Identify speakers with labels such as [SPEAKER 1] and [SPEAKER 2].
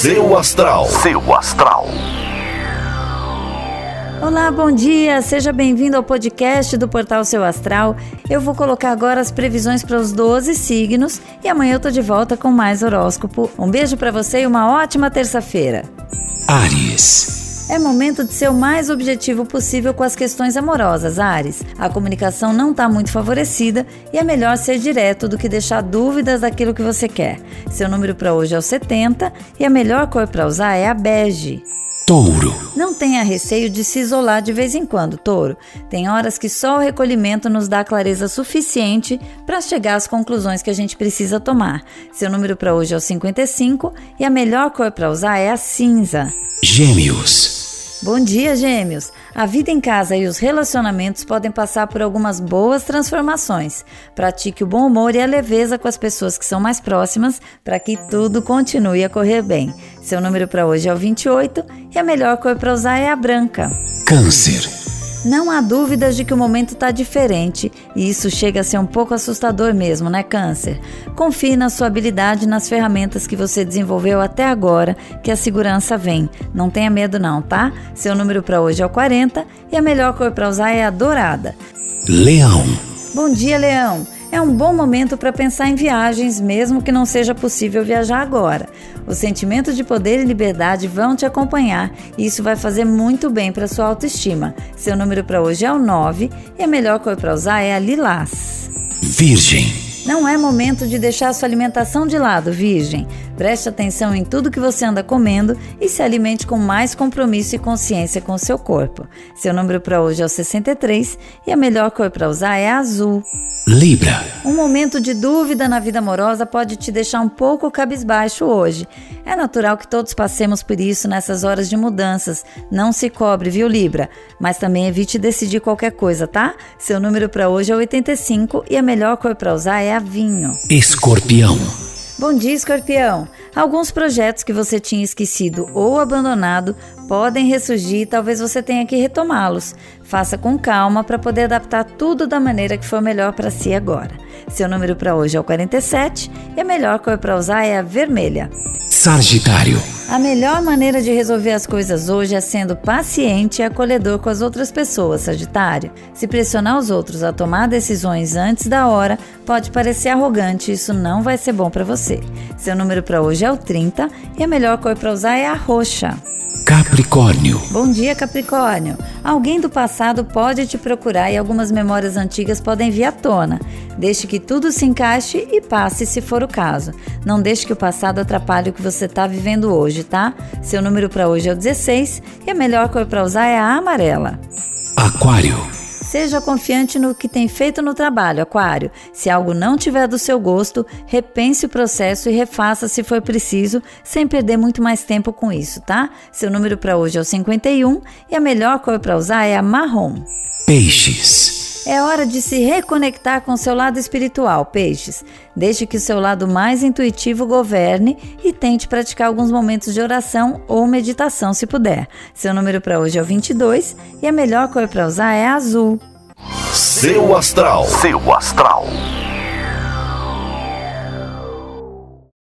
[SPEAKER 1] Seu astral. Seu astral.
[SPEAKER 2] Olá, bom dia! Seja bem-vindo ao podcast do Portal Seu Astral. Eu vou colocar agora as previsões para os 12 signos e amanhã eu tô de volta com mais horóscopo. Um beijo para você e uma ótima terça-feira.
[SPEAKER 1] Ares.
[SPEAKER 2] É momento de ser o mais objetivo possível com as questões amorosas, Ares. A comunicação não está muito favorecida e é melhor ser direto do que deixar dúvidas daquilo que você quer. Seu número para hoje é o 70 e a melhor cor para usar é a bege.
[SPEAKER 1] Touro.
[SPEAKER 2] Não tenha receio de se isolar de vez em quando, touro. Tem horas que só o recolhimento nos dá clareza suficiente para chegar às conclusões que a gente precisa tomar. Seu número para hoje é o 55 e a melhor cor para usar é a cinza.
[SPEAKER 1] Gêmeos.
[SPEAKER 2] Bom dia, Gêmeos! A vida em casa e os relacionamentos podem passar por algumas boas transformações. Pratique o bom humor e a leveza com as pessoas que são mais próximas para que tudo continue a correr bem. Seu número para hoje é o 28 e a melhor cor para usar é a branca.
[SPEAKER 1] Câncer.
[SPEAKER 2] Não há dúvidas de que o momento está diferente e isso chega a ser um pouco assustador mesmo, né, Câncer? Confie na sua habilidade e nas ferramentas que você desenvolveu até agora, que a segurança vem. Não tenha medo, não, tá? Seu número para hoje é o 40 e a melhor cor para usar é a dourada.
[SPEAKER 1] Leão.
[SPEAKER 2] Bom dia, Leão! É um bom momento para pensar em viagens, mesmo que não seja possível viajar agora. Os sentimentos de poder e liberdade vão te acompanhar e isso vai fazer muito bem para sua autoestima. Seu número para hoje é o 9 e a melhor cor para usar é a lilás.
[SPEAKER 1] Virgem.
[SPEAKER 2] Não é momento de deixar sua alimentação de lado, Virgem. Preste atenção em tudo que você anda comendo e se alimente com mais compromisso e consciência com o seu corpo. Seu número para hoje é o 63 e a melhor cor para usar é azul.
[SPEAKER 1] Libra.
[SPEAKER 2] Um momento de dúvida na vida amorosa pode te deixar um pouco cabisbaixo hoje. É natural que todos passemos por isso nessas horas de mudanças. Não se cobre, viu, Libra? Mas também evite decidir qualquer coisa, tá? Seu número para hoje é 85 e a melhor cor para usar é a vinho.
[SPEAKER 1] Escorpião.
[SPEAKER 2] Bom dia, escorpião! Alguns projetos que você tinha esquecido ou abandonado podem ressurgir e talvez você tenha que retomá-los. Faça com calma para poder adaptar tudo da maneira que for melhor para si agora. Seu número para hoje é o 47 e a melhor cor para usar é a vermelha.
[SPEAKER 1] Sagitário.
[SPEAKER 2] A melhor maneira de resolver as coisas hoje é sendo paciente e acolhedor com as outras pessoas, Sagitário. Se pressionar os outros a tomar decisões antes da hora, pode parecer arrogante e isso não vai ser bom para você. Seu número para hoje é o 30 e a melhor cor para usar é a roxa.
[SPEAKER 1] Capricórnio.
[SPEAKER 2] Bom dia, Capricórnio. Alguém do passado pode te procurar e algumas memórias antigas podem vir à tona. Deixe que tudo se encaixe e passe se for o caso. Não deixe que o passado atrapalhe o que você está vivendo hoje, tá? Seu número para hoje é o 16 e a melhor cor para usar é a amarela.
[SPEAKER 1] Aquário.
[SPEAKER 2] Seja confiante no que tem feito no trabalho, Aquário. Se algo não tiver do seu gosto, repense o processo e refaça se for preciso, sem perder muito mais tempo com isso, tá? Seu número para hoje é o 51 e a melhor cor para usar é a marrom.
[SPEAKER 1] Peixes.
[SPEAKER 2] É hora de se reconectar com seu lado espiritual, peixes. Deixe que o seu lado mais intuitivo governe e tente praticar alguns momentos de oração ou meditação se puder. Seu número para hoje é o 22 e a melhor cor para usar é azul.
[SPEAKER 1] Seu astral. Seu astral.